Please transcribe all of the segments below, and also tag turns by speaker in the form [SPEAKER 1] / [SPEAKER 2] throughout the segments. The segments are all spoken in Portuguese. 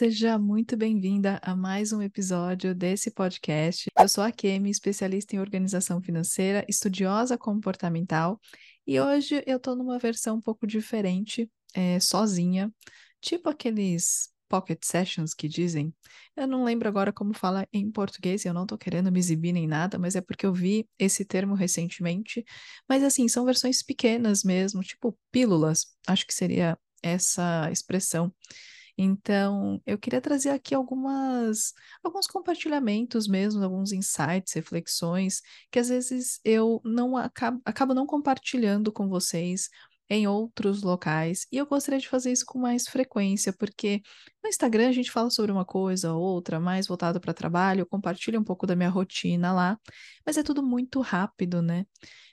[SPEAKER 1] seja muito bem-vinda a mais um episódio desse podcast. Eu sou a Kemi, especialista em organização financeira, estudiosa comportamental, e hoje eu tô numa versão um pouco diferente, é, sozinha, tipo aqueles pocket sessions que dizem. Eu não lembro agora como fala em português, eu não tô querendo me exibir nem nada, mas é porque eu vi esse termo recentemente. Mas assim, são versões pequenas mesmo, tipo pílulas, acho que seria essa expressão. Então, eu queria trazer aqui algumas, alguns compartilhamentos mesmo, alguns insights, reflexões, que às vezes eu não acabo, acabo não compartilhando com vocês em outros locais. E eu gostaria de fazer isso com mais frequência, porque no Instagram a gente fala sobre uma coisa ou outra, mais voltado para trabalho, eu compartilho um pouco da minha rotina lá, mas é tudo muito rápido, né?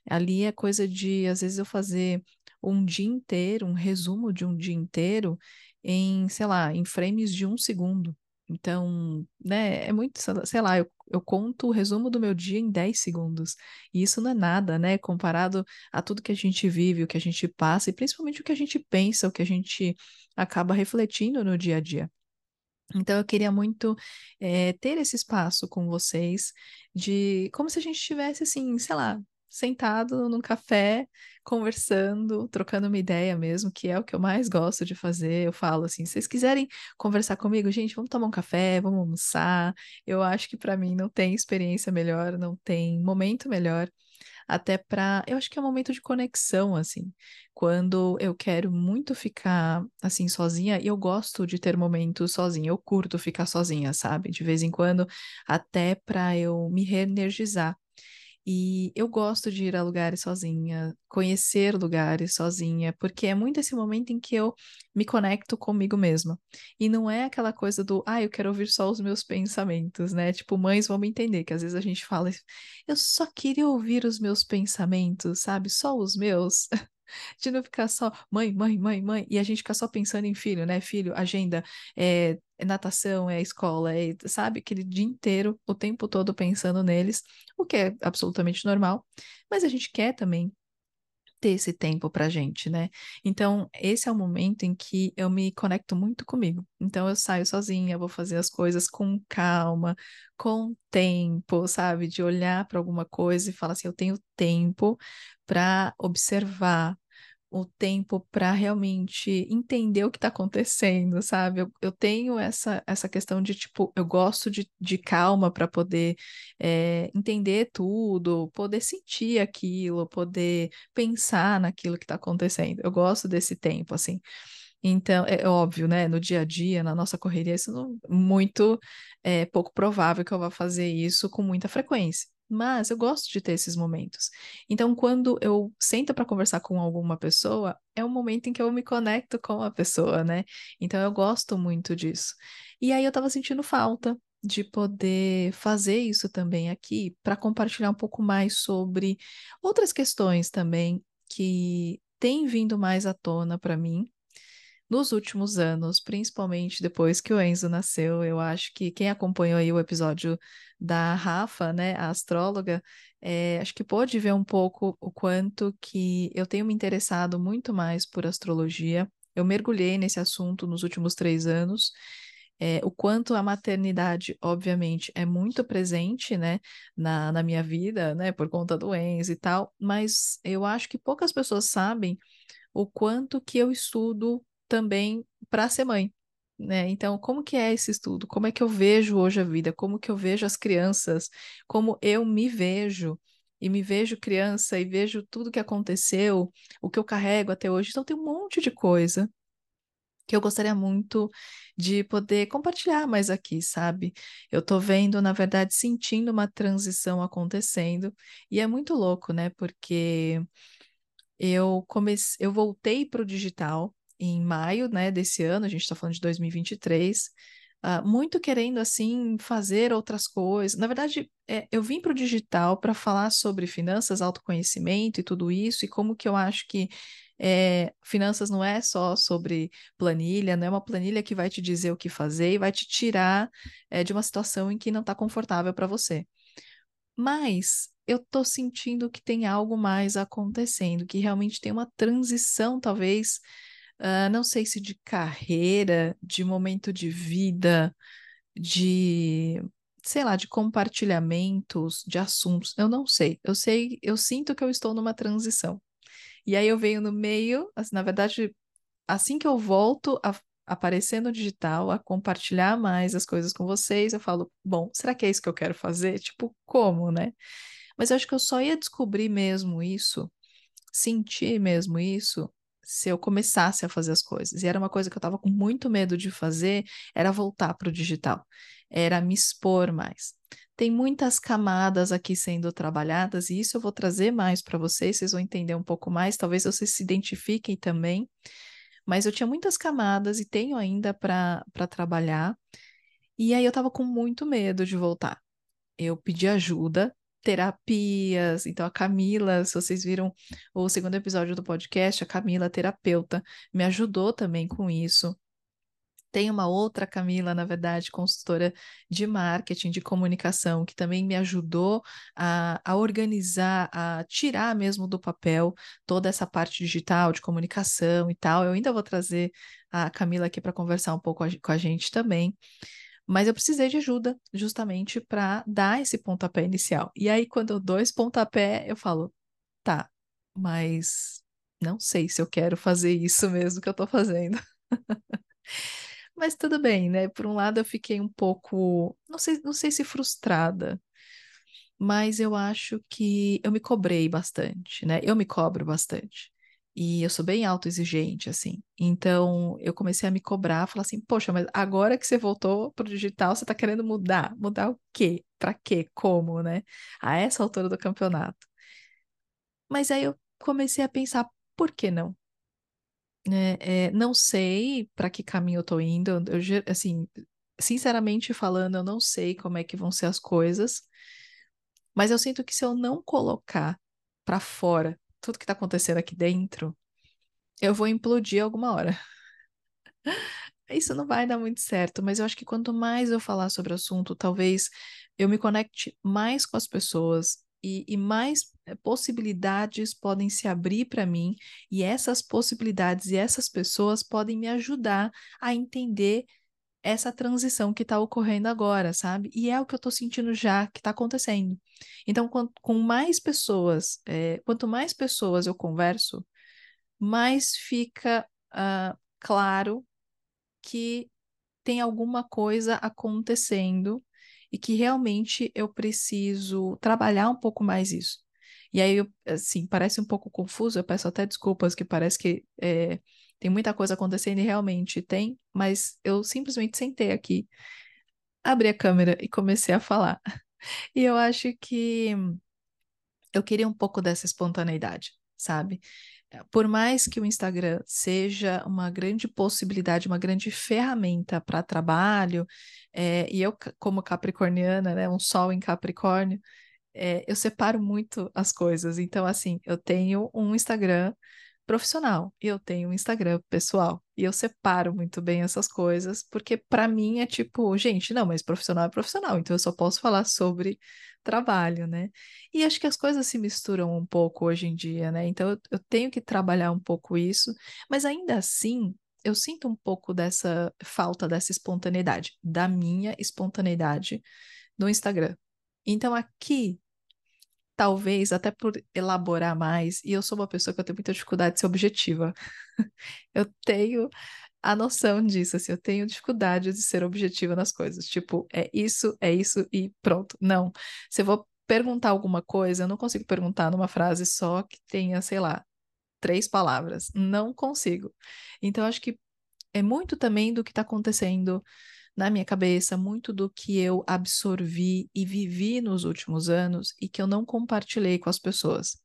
[SPEAKER 1] Ali é coisa de, às vezes, eu fazer um dia inteiro, um resumo de um dia inteiro, em, sei lá, em frames de um segundo. Então, né, é muito, sei lá, eu, eu conto o resumo do meu dia em 10 segundos. E isso não é nada, né, comparado a tudo que a gente vive, o que a gente passa, e principalmente o que a gente pensa, o que a gente acaba refletindo no dia a dia. Então, eu queria muito é, ter esse espaço com vocês, de como se a gente estivesse, assim, sei lá, sentado num café, conversando, trocando uma ideia mesmo, que é o que eu mais gosto de fazer. Eu falo assim, se vocês quiserem conversar comigo, gente, vamos tomar um café, vamos almoçar. Eu acho que para mim não tem experiência melhor, não tem momento melhor até para, eu acho que é um momento de conexão, assim, quando eu quero muito ficar assim sozinha, e eu gosto de ter momentos sozinha, eu curto ficar sozinha, sabe? De vez em quando, até para eu me reenergizar. E eu gosto de ir a lugares sozinha, conhecer lugares sozinha, porque é muito esse momento em que eu me conecto comigo mesma. E não é aquela coisa do, ah, eu quero ouvir só os meus pensamentos, né? Tipo, mães vão me entender, que às vezes a gente fala, eu só queria ouvir os meus pensamentos, sabe? Só os meus. de não ficar só mãe, mãe, mãe, mãe, e a gente ficar só pensando em filho, né? Filho, agenda, é, é natação, é escola, é, sabe? Aquele dia inteiro, o tempo todo pensando neles, o que é absolutamente normal, mas a gente quer também ter esse tempo pra gente, né? Então, esse é o momento em que eu me conecto muito comigo. Então, eu saio sozinha, vou fazer as coisas com calma, com tempo, sabe? De olhar para alguma coisa e falar assim: eu tenho tempo para observar, o tempo para realmente entender o que está acontecendo, sabe? Eu, eu, tenho essa, essa questão de, tipo, eu gosto de, de calma para poder é, entender tudo, poder sentir aquilo, poder pensar naquilo que está acontecendo. Eu gosto desse tempo, assim. Então, é óbvio, né? No dia a dia, na nossa correria, isso não muito é pouco provável que eu vá fazer isso com muita frequência. Mas eu gosto de ter esses momentos. Então, quando eu sento para conversar com alguma pessoa, é um momento em que eu me conecto com a pessoa, né? Então, eu gosto muito disso. E aí, eu estava sentindo falta de poder fazer isso também aqui, para compartilhar um pouco mais sobre outras questões também que têm vindo mais à tona para mim nos últimos anos, principalmente depois que o Enzo nasceu, eu acho que quem acompanhou aí o episódio da Rafa, né, a astróloga, é, acho que pôde ver um pouco o quanto que eu tenho me interessado muito mais por astrologia. Eu mergulhei nesse assunto nos últimos três anos. É, o quanto a maternidade, obviamente, é muito presente, né, na, na minha vida, né, por conta do Enzo e tal, mas eu acho que poucas pessoas sabem o quanto que eu estudo também para ser mãe. Né? Então, como que é esse estudo? Como é que eu vejo hoje a vida? Como que eu vejo as crianças? Como eu me vejo? E me vejo criança e vejo tudo que aconteceu, o que eu carrego até hoje. Então, tem um monte de coisa que eu gostaria muito de poder compartilhar mais aqui, sabe? Eu tô vendo, na verdade, sentindo uma transição acontecendo, e é muito louco, né? Porque eu comecei, eu voltei para o digital em maio, né, desse ano, a gente está falando de 2023, uh, ah, muito querendo, assim, fazer outras coisas. Na verdade, é, eu vim para o digital para falar sobre finanças, autoconhecimento e tudo isso, e como que eu acho que é, finanças não é só sobre planilha, não é uma planilha que vai te dizer o que fazer e vai te tirar é, de uma situação em que não está confortável para você. Mas eu estou sentindo que tem algo mais acontecendo, que realmente tem uma transição, talvez, uh, não sei se de carreira, de momento de vida, de, sei lá, de compartilhamentos, de assuntos, eu não sei. Eu sei, eu sinto que eu estou numa transição. E aí eu venho no meio, assim, na verdade, assim que eu volto a aparecer no digital, a compartilhar mais as coisas com vocês, eu falo, bom, será que é isso que eu quero fazer? Tipo, como, né? Mas eu acho que eu só ia descobrir mesmo isso, sentir mesmo isso, se eu começasse a fazer as coisas. E era uma coisa que eu estava com muito medo de fazer, era voltar para o digital, era me expor mais. Tem muitas camadas aqui sendo trabalhadas, e isso eu vou trazer mais para vocês, vocês vão entender um pouco mais, talvez vocês se identifiquem também. Mas eu tinha muitas camadas e tenho ainda para trabalhar. E aí eu estava com muito medo de voltar. Eu pedi ajuda, terapias. Então, a Camila, se vocês viram o segundo episódio do podcast, a Camila, terapeuta, me ajudou também com isso. Tem uma outra Camila, na verdade, consultora de marketing, de comunicação, que também me ajudou a, a organizar, a tirar mesmo do papel toda essa parte digital, de comunicação e tal. Eu ainda vou trazer a Camila aqui para conversar um pouco com a gente também. Mas eu precisei de ajuda justamente para dar esse pontapé inicial. E aí, quando eu dou esse pontapé, eu falo, tá, mas não sei se eu quero fazer isso mesmo que eu estou fazendo. mas tudo bem, né? Por um lado, eu fiquei um pouco, não sei, não sei se frustrada, mas eu acho que eu me cobrei bastante, né? Eu me cobro bastante. E eu sou bem autoexigente, assim. Então, eu comecei a me cobrar, falar assim, poxa, mas agora que você voltou pro digital, você tá querendo mudar? Mudar o quê? Pra quê? Como, né? A essa altura do campeonato. Mas aí eu comecei a pensar, por que não? É, é, não sei para que caminho eu tô indo. Eu, assim, sinceramente falando, eu não sei como é que vão ser as coisas. Mas eu sinto que se eu não colocar para fora tudo que está acontecendo aqui dentro, eu vou implodir alguma hora. Isso não vai dar muito certo, mas eu acho que quanto mais eu falar sobre o assunto, talvez eu me conecte mais com as pessoas e, e mais eh, possibilidades podem se abrir para mim, e essas possibilidades e essas pessoas podem me ajudar a entender essa transição que está ocorrendo agora, sabe? E é o que eu estou sentindo já que está acontecendo. Então, com, com mais pessoas, é, quanto mais pessoas eu converso, mais fica uh, claro que tem alguma coisa acontecendo e que realmente eu preciso trabalhar um pouco mais isso. E aí, assim, parece um pouco confuso, eu peço até desculpas, que parece que é, tem muita coisa acontecendo e realmente tem, mas eu simplesmente sentei aqui, abri a câmera e comecei a falar. E eu acho que eu queria um pouco dessa espontaneidade, sabe? Por mais que o Instagram seja uma grande possibilidade, uma grande ferramenta para trabalho, é, e eu, como capricorniana, né, um sol em Capricórnio, é, eu separo muito as coisas. Então, assim, eu tenho um Instagram profissional e eu tenho um Instagram pessoal. E eu separo muito bem essas coisas, porque para mim é tipo, gente, não, mas profissional é profissional, então eu só posso falar sobre trabalho, né? E acho que as coisas se misturam um pouco hoje em dia, né? Então eu, eu tenho que trabalhar um pouco isso, mas ainda assim eu sinto um pouco dessa falta dessa espontaneidade, da minha espontaneidade no Instagram. Então aqui talvez até por elaborar mais, e eu sou uma pessoa que eu tenho muita dificuldade de ser objetiva. eu tenho a noção disso, assim, eu tenho dificuldade de ser objetiva nas coisas. Tipo, é isso, é isso e pronto. Não. Se eu vou perguntar alguma coisa, eu não consigo perguntar numa frase só que tenha, sei lá, três palavras. Não consigo. Então, acho que é muito também do que está acontecendo na minha cabeça muito do que eu absorvi e vivi nos últimos anos e que eu não compartilhei com as pessoas.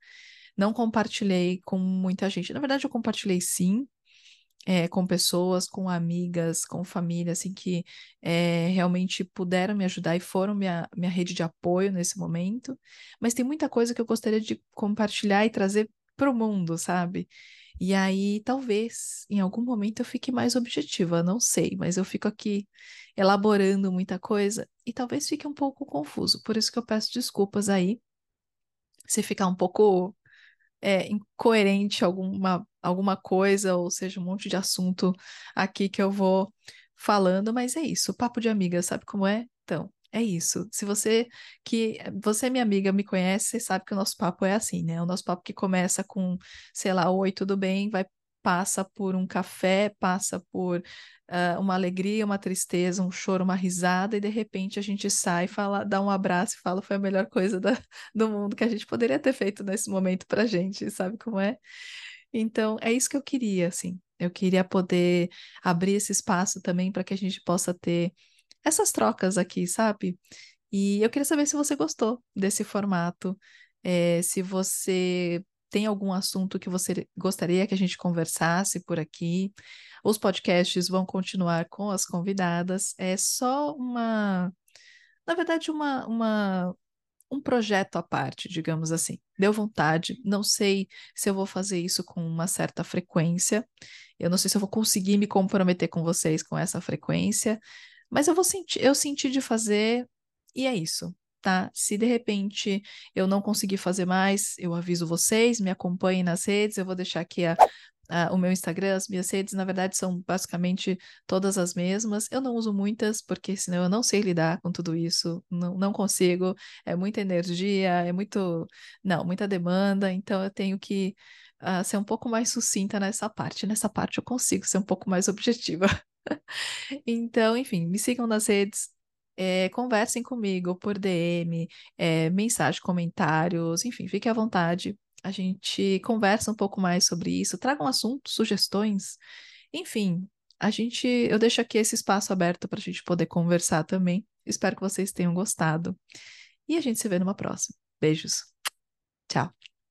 [SPEAKER 1] Não compartilhei com muita gente. Na verdade, eu compartilhei sim, é, com pessoas, com amigas, com família, assim, que é, realmente puderam me ajudar e foram minha, minha rede de apoio nesse momento. Mas tem muita coisa que eu gostaria de compartilhar e trazer para o mundo, sabe? E aí, talvez, em algum momento eu fique mais objetiva, não sei, mas eu fico aqui elaborando muita coisa e talvez fique um pouco confuso. Por isso que eu peço desculpas aí se ficar um pouco é, incoerente alguma alguma coisa, ou seja, um monte de assunto aqui que eu vou falando, mas é isso, papo de amiga, sabe como é? Então, é isso. Se você que você é minha amiga, me conhece, você sabe que o nosso papo é assim, né? O nosso papo que começa com, sei lá, oi, tudo bem, vai passa por um café, passa por uh, uma alegria, uma tristeza, um choro, uma risada, e de repente a gente sai, fala, dá um abraço e fala foi a melhor coisa da, do mundo que a gente poderia ter feito nesse momento pra gente, sabe como é? Então, é isso que eu queria, assim. Eu queria poder abrir esse espaço também para que a gente possa ter essas trocas aqui, sabe? E eu queria saber se você gostou desse formato, é, se você tem algum assunto que você gostaria que a gente conversasse por aqui. Os podcasts vão continuar com as convidadas. É só uma, na verdade, uma, uma um projeto à parte, digamos assim. Deu vontade, não sei se eu vou fazer isso com uma certa frequência. Eu não sei se eu vou conseguir me comprometer com vocês com essa frequência, mas eu vou sentir, eu senti de fazer e é isso tá? Se de repente eu não conseguir fazer mais, eu aviso vocês, me acompanhem nas redes, eu vou deixar aqui a, a, o meu Instagram, as minhas redes, na verdade, são basicamente todas as mesmas. Eu não uso muitas, porque senão eu não sei lidar com tudo isso, não, não consigo, é muita energia, é muito, não, muita demanda, então eu tenho que uh, ser um pouco mais sucinta nessa parte. Nessa parte eu consigo ser um pouco mais objetiva. Então, enfim, me sigam nas redes, é, conversem comigo por DM, é, mensagem, comentários, enfim, fique à vontade. A gente conversa um pouco mais sobre isso, tragam assuntos, sugestões, enfim, a gente, eu deixo aqui esse espaço aberto para a gente poder conversar também. Espero que vocês tenham gostado e a gente se vê numa próxima. Beijos. Tchau.